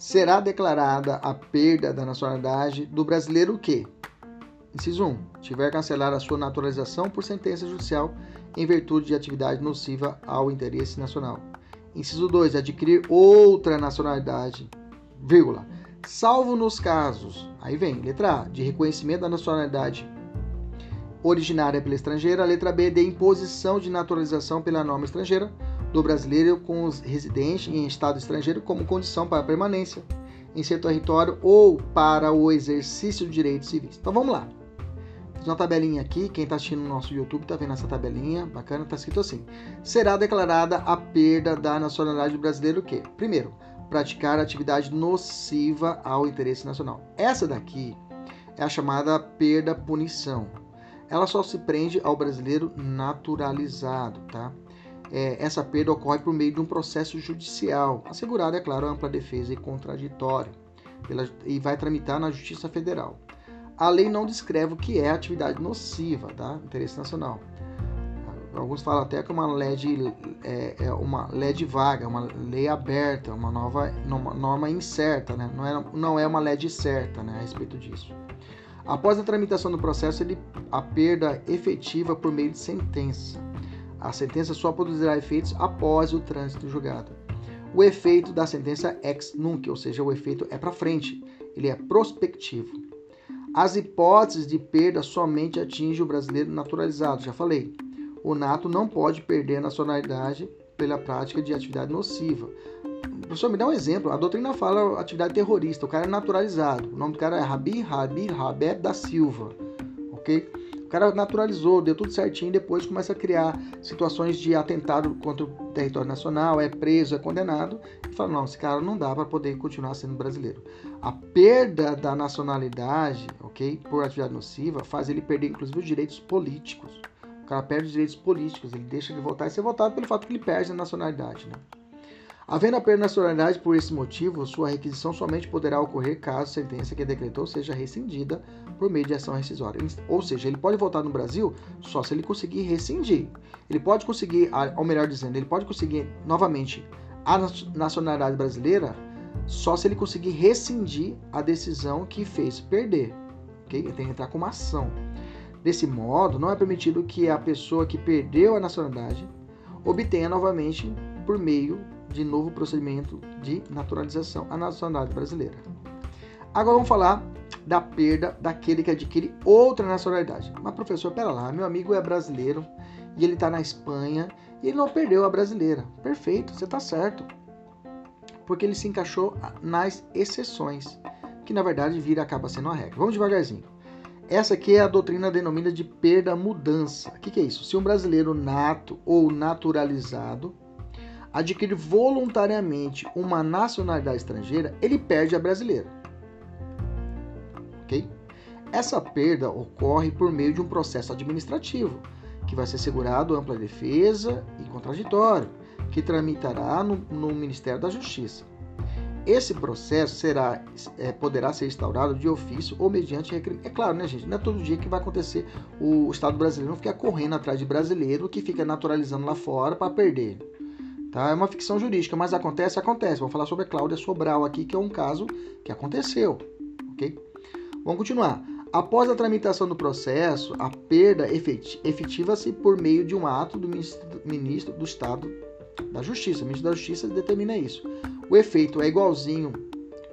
será declarada a perda da nacionalidade do brasileiro que, inciso 1, tiver cancelado a sua naturalização por sentença judicial em virtude de atividade nociva ao interesse nacional. Inciso 2, adquirir outra nacionalidade, vírgula, salvo nos casos, aí vem, letra A, de reconhecimento da nacionalidade originária pela estrangeira, letra B, de imposição de naturalização pela norma estrangeira, do brasileiro com os residentes em estado estrangeiro como condição para permanência em seu território ou para o exercício de direitos civis. Então vamos lá. Fiz uma tabelinha aqui, quem está assistindo no nosso YouTube está vendo essa tabelinha, bacana, está escrito assim. Será declarada a perda da nacionalidade do brasileiro o quê? Primeiro, praticar atividade nociva ao interesse nacional. Essa daqui é a chamada perda-punição. Ela só se prende ao brasileiro naturalizado, tá? É, essa perda ocorre por meio de um processo judicial, assegurado, é claro, ampla defesa e contraditório, pela, e vai tramitar na Justiça Federal. A lei não descreve o que é atividade nociva, tá? Interesse nacional. Alguns falam até que é uma lei de, é, é uma lei de vaga, uma lei aberta, uma nova uma norma incerta, né? Não é, não é uma lei de certa, né? A respeito disso. Após a tramitação do processo, ele, a perda efetiva por meio de sentença. A sentença só produzirá efeitos após o trânsito julgado. O efeito da sentença ex nunc, ou seja, o efeito é para frente, ele é prospectivo. As hipóteses de perda somente atingem o brasileiro naturalizado, já falei. O nato não pode perder a nacionalidade pela prática de atividade nociva. Professor, me dá um exemplo. A doutrina fala atividade terrorista. O cara é naturalizado. O nome do cara é Rabi Rabi Rabeb da Silva. Ok? Cara naturalizou, deu tudo certinho, depois começa a criar situações de atentado contra o território nacional, é preso, é condenado, e fala, não, esse cara não dá para poder continuar sendo brasileiro. A perda da nacionalidade, ok, por atividade nociva, faz ele perder, inclusive, os direitos políticos. O cara perde os direitos políticos, ele deixa de votar e ser votado pelo fato que ele perde a nacionalidade, né? Havendo perda nacionalidade por esse motivo, sua requisição somente poderá ocorrer caso a sentença que decretou seja rescindida por meio de ação rescisória. Ou seja, ele pode votar no Brasil só se ele conseguir rescindir. Ele pode conseguir, ou melhor dizendo, ele pode conseguir novamente a nacionalidade brasileira só se ele conseguir rescindir a decisão que fez perder. Ele tem que entrar com uma ação. Desse modo, não é permitido que a pessoa que perdeu a nacionalidade obtenha novamente por meio de novo procedimento de naturalização à nacionalidade brasileira. Agora vamos falar da perda daquele que adquire outra nacionalidade. Mas professor, pera lá, meu amigo é brasileiro e ele está na Espanha e ele não perdeu a brasileira. Perfeito, você está certo. Porque ele se encaixou nas exceções, que na verdade vira acaba sendo a regra. Vamos devagarzinho. Essa aqui é a doutrina denominada de perda-mudança. O que, que é isso? Se um brasileiro nato ou naturalizado adquire voluntariamente uma nacionalidade estrangeira, ele perde a brasileira. Ok? Essa perda ocorre por meio de um processo administrativo, que vai ser segurado ampla defesa e contraditório, que tramitará no, no Ministério da Justiça. Esse processo será, é, poderá ser instaurado de ofício ou mediante requerimento. É claro, né, gente? Não é todo dia que vai acontecer o Estado brasileiro não ficar correndo atrás de brasileiro que fica naturalizando lá fora para perder. Tá? É uma ficção jurídica, mas acontece, acontece. Vamos falar sobre a Cláudia Sobral aqui, que é um caso que aconteceu. Ok? Vamos continuar. Após a tramitação do processo, a perda efetiva-se por meio de um ato do ministro do Estado da Justiça. O ministro da Justiça determina isso. O efeito é igualzinho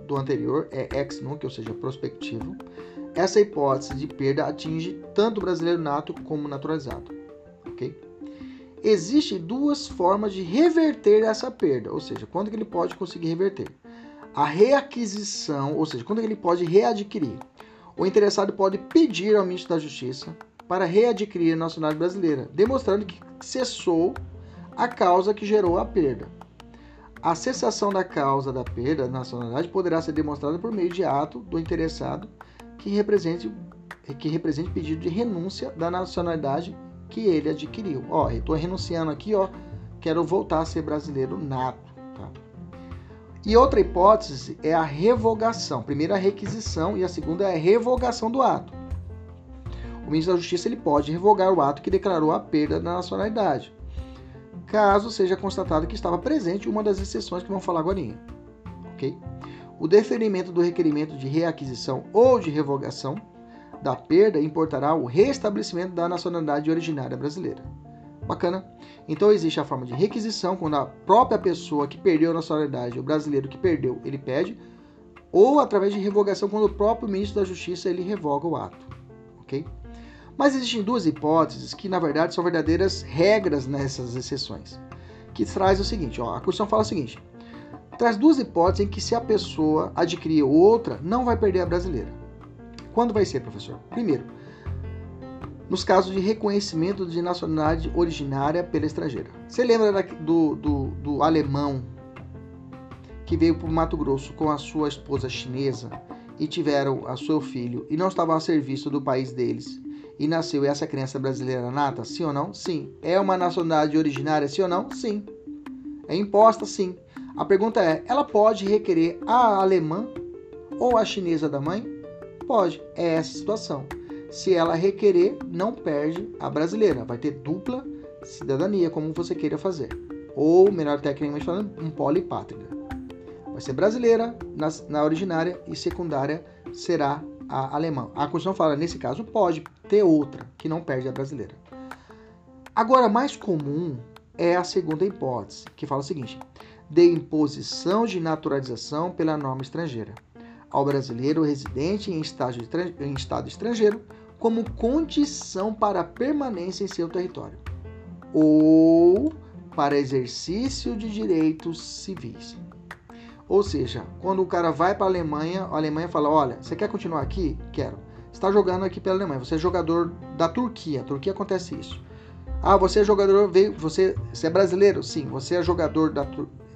do anterior, é ex nunc, ou seja, prospectivo. Essa hipótese de perda atinge tanto o brasileiro nato como o naturalizado. Ok? Existem duas formas de reverter essa perda, ou seja, quando que ele pode conseguir reverter? A reaquisição, ou seja, quando que ele pode readquirir? O interessado pode pedir ao ministro da Justiça para readquirir a nacionalidade brasileira, demonstrando que cessou a causa que gerou a perda. A cessação da causa da perda da nacionalidade poderá ser demonstrada por meio de ato do interessado que represente, que represente pedido de renúncia da nacionalidade que ele adquiriu. Ó, eu estou renunciando aqui, ó, quero voltar a ser brasileiro nato. Tá? E outra hipótese é a revogação. Primeiro a requisição e a segunda é a revogação do ato. O ministro da Justiça ele pode revogar o ato que declarou a perda da nacionalidade, caso seja constatado que estava presente uma das exceções que vamos falar agora. Ok? o deferimento do requerimento de reaquisição ou de revogação da perda importará o restabelecimento da nacionalidade originária brasileira. Bacana? Então existe a forma de requisição, quando a própria pessoa que perdeu a nacionalidade, o brasileiro que perdeu, ele pede, ou através de revogação, quando o próprio ministro da Justiça ele revoga o ato. Ok? Mas existem duas hipóteses que, na verdade, são verdadeiras regras nessas exceções. Que traz o seguinte: ó, a Constituição fala o seguinte: traz duas hipóteses em que, se a pessoa adquirir outra, não vai perder a brasileira. Quando vai ser, professor? Primeiro, nos casos de reconhecimento de nacionalidade originária pela estrangeira. Você lembra do, do, do alemão que veio para o Mato Grosso com a sua esposa chinesa e tiveram a seu filho e não estavam a serviço do país deles e nasceu essa criança brasileira nata? Sim ou não? Sim. É uma nacionalidade originária? Sim ou não? Sim. É imposta? Sim. A pergunta é: ela pode requerer a alemã ou a chinesa da mãe? Pode. É essa situação. Se ela requerer, não perde a brasileira. Vai ter dupla cidadania, como você queira fazer. Ou, melhor tecnicamente falando, um polipátrica. Vai ser brasileira na, na originária e secundária será a alemã. A Constituição fala, nesse caso, pode ter outra, que não perde a brasileira. Agora, mais comum é a segunda hipótese, que fala o seguinte: de imposição de naturalização pela norma estrangeira ao brasileiro residente em, em estado estrangeiro como condição para permanência em seu território ou para exercício de direitos civis. Ou seja, quando o cara vai para a Alemanha, a Alemanha fala: Olha, você quer continuar aqui? Quero. Está jogando aqui pela Alemanha. Você é jogador da Turquia. Turquia acontece isso. Ah, você é jogador, veio, você, você é brasileiro? Sim, você é jogador da.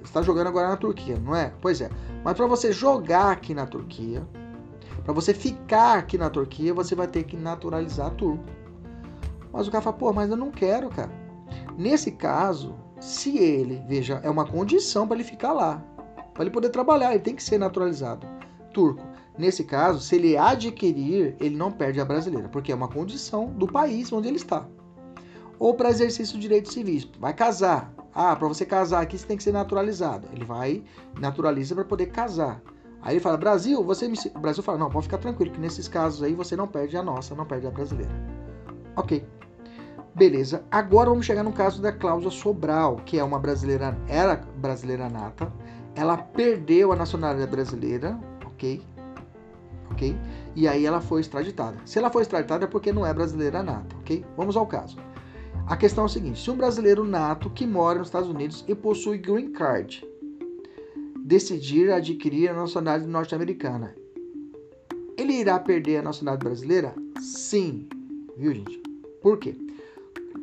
Está jogando agora na Turquia, não é? Pois é. Mas para você jogar aqui na Turquia, para você ficar aqui na Turquia, você vai ter que naturalizar turco. Mas o cara fala, pô, mas eu não quero, cara. Nesse caso, se ele, veja, é uma condição para ele ficar lá. Para ele poder trabalhar, ele tem que ser naturalizado turco. Nesse caso, se ele adquirir, ele não perde a brasileira, porque é uma condição do país onde ele está. Ou para exercício de direitos civis, vai casar. Ah, para você casar aqui você tem que ser naturalizado. Ele vai naturaliza para poder casar. Aí ele fala: "Brasil, você me O Brasil fala: "Não, pode ficar tranquilo que nesses casos aí você não perde a nossa, não perde a brasileira". OK. Beleza. Agora vamos chegar no caso da Cláudia Sobral, que é uma brasileira, era brasileira nata, ela perdeu a nacionalidade brasileira, ok? Ok? E aí ela foi extraditada. Se ela foi extraditada é porque não é brasileira nata, ok? Vamos ao caso. A questão é o seguinte: se um brasileiro nato que mora nos Estados Unidos e possui green card decidir adquirir a nacionalidade norte-americana, ele irá perder a nacionalidade brasileira? Sim. Viu, gente? Por quê?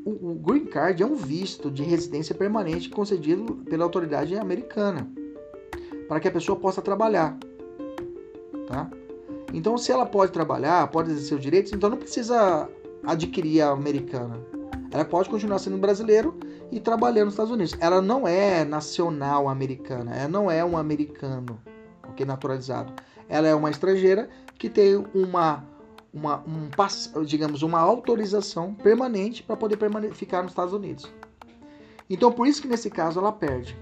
O, o green card é um visto de residência permanente concedido pela autoridade americana para que a pessoa possa trabalhar. Tá? Então, se ela pode trabalhar, pode exercer os direitos, então não precisa adquirir a americana. Ela pode continuar sendo brasileiro e trabalhando nos Estados Unidos. Ela não é nacional americana, ela não é um americano, ok, naturalizado. Ela é uma estrangeira que tem uma, uma um, digamos, uma autorização permanente para poder ficar nos Estados Unidos. Então, por isso que nesse caso ela perde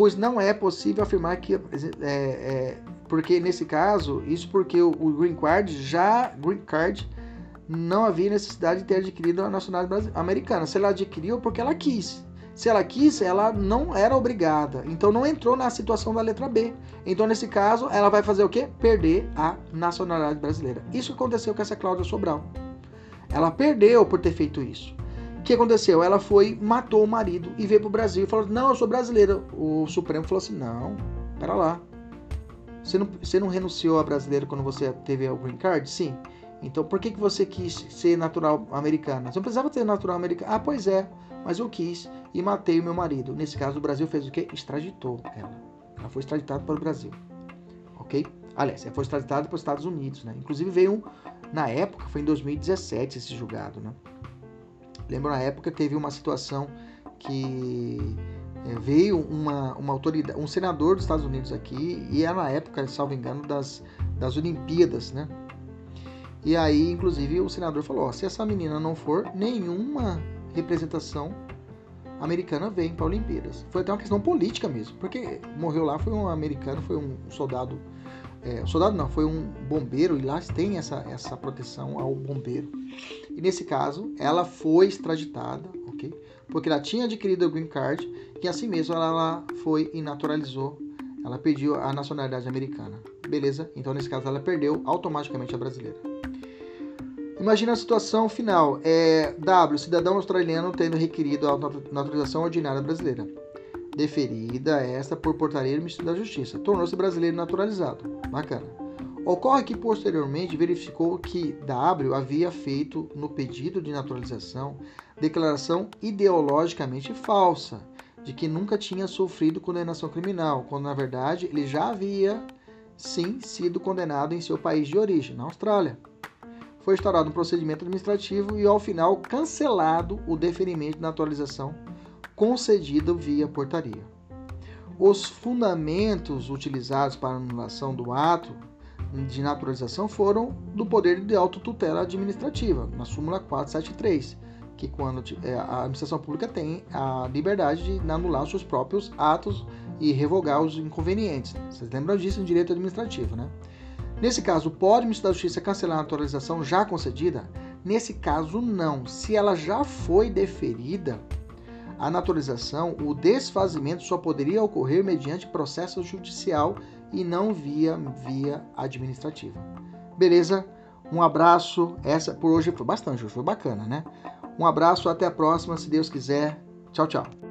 pois não é possível afirmar que é, é, porque nesse caso isso porque o, o, green card já green card não havia necessidade de ter adquirido a nacionalidade americana se ela adquiriu porque ela quis se ela quis ela não era obrigada então não entrou na situação da letra B então nesse caso ela vai fazer o que perder a nacionalidade brasileira isso aconteceu com essa Cláudia Sobral ela perdeu por ter feito isso o que aconteceu? Ela foi, matou o marido e veio pro Brasil e falou: Não, eu sou brasileira. O Supremo falou assim: Não, pera lá. Você não, você não renunciou a brasileiro quando você teve o green card? Sim. Então por que, que você quis ser natural americana? Você não precisava ter natural americana. Ah, pois é, mas eu quis e matei o meu marido. Nesse caso, o Brasil fez o quê? Extraditou ela. Ela foi extraditada para o Brasil. Ok? Aliás, ela foi extraditada para os Estados Unidos, né? Inclusive veio um, na época, foi em 2017 esse julgado, né? Lembro na época teve uma situação que é, veio uma, uma autoridade, um senador dos Estados Unidos aqui, e era na época, salvo engano, das, das Olimpíadas, né? E aí, inclusive, o senador falou: ó, se essa menina não for nenhuma representação americana vem para Olimpíadas. Foi até uma questão política mesmo, porque morreu lá foi um americano, foi um soldado, é, soldado não, foi um bombeiro e lá tem essa, essa proteção ao bombeiro. E nesse caso, ela foi extraditada, ok? Porque ela tinha adquirido o green card e assim mesmo ela, ela foi e naturalizou, ela pediu a nacionalidade americana. Beleza? Então nesse caso ela perdeu automaticamente a brasileira. Imagina a situação final. É, w, cidadão australiano tendo requerido a naturalização ordinária brasileira. Deferida esta por portaria do Ministério da Justiça. Tornou-se brasileiro naturalizado. Bacana. Ocorre que posteriormente verificou que W havia feito no pedido de naturalização declaração ideologicamente falsa de que nunca tinha sofrido condenação criminal, quando na verdade ele já havia sim sido condenado em seu país de origem, na Austrália foi instaurado um procedimento administrativo e, ao final, cancelado o deferimento de naturalização concedido via portaria. Os fundamentos utilizados para a anulação do ato de naturalização foram do poder de autotutela administrativa, na súmula 473, que quando é, a administração pública tem a liberdade de anular os seus próprios atos e revogar os inconvenientes. Vocês lembram disso em direito administrativo, né? Nesse caso, pode o Ministério da Justiça cancelar a naturalização já concedida? Nesse caso, não. Se ela já foi deferida, a naturalização, o desfazimento só poderia ocorrer mediante processo judicial e não via via administrativa. Beleza? Um abraço. Essa por hoje foi bastante, foi bacana, né? Um abraço, até a próxima, se Deus quiser. Tchau, tchau.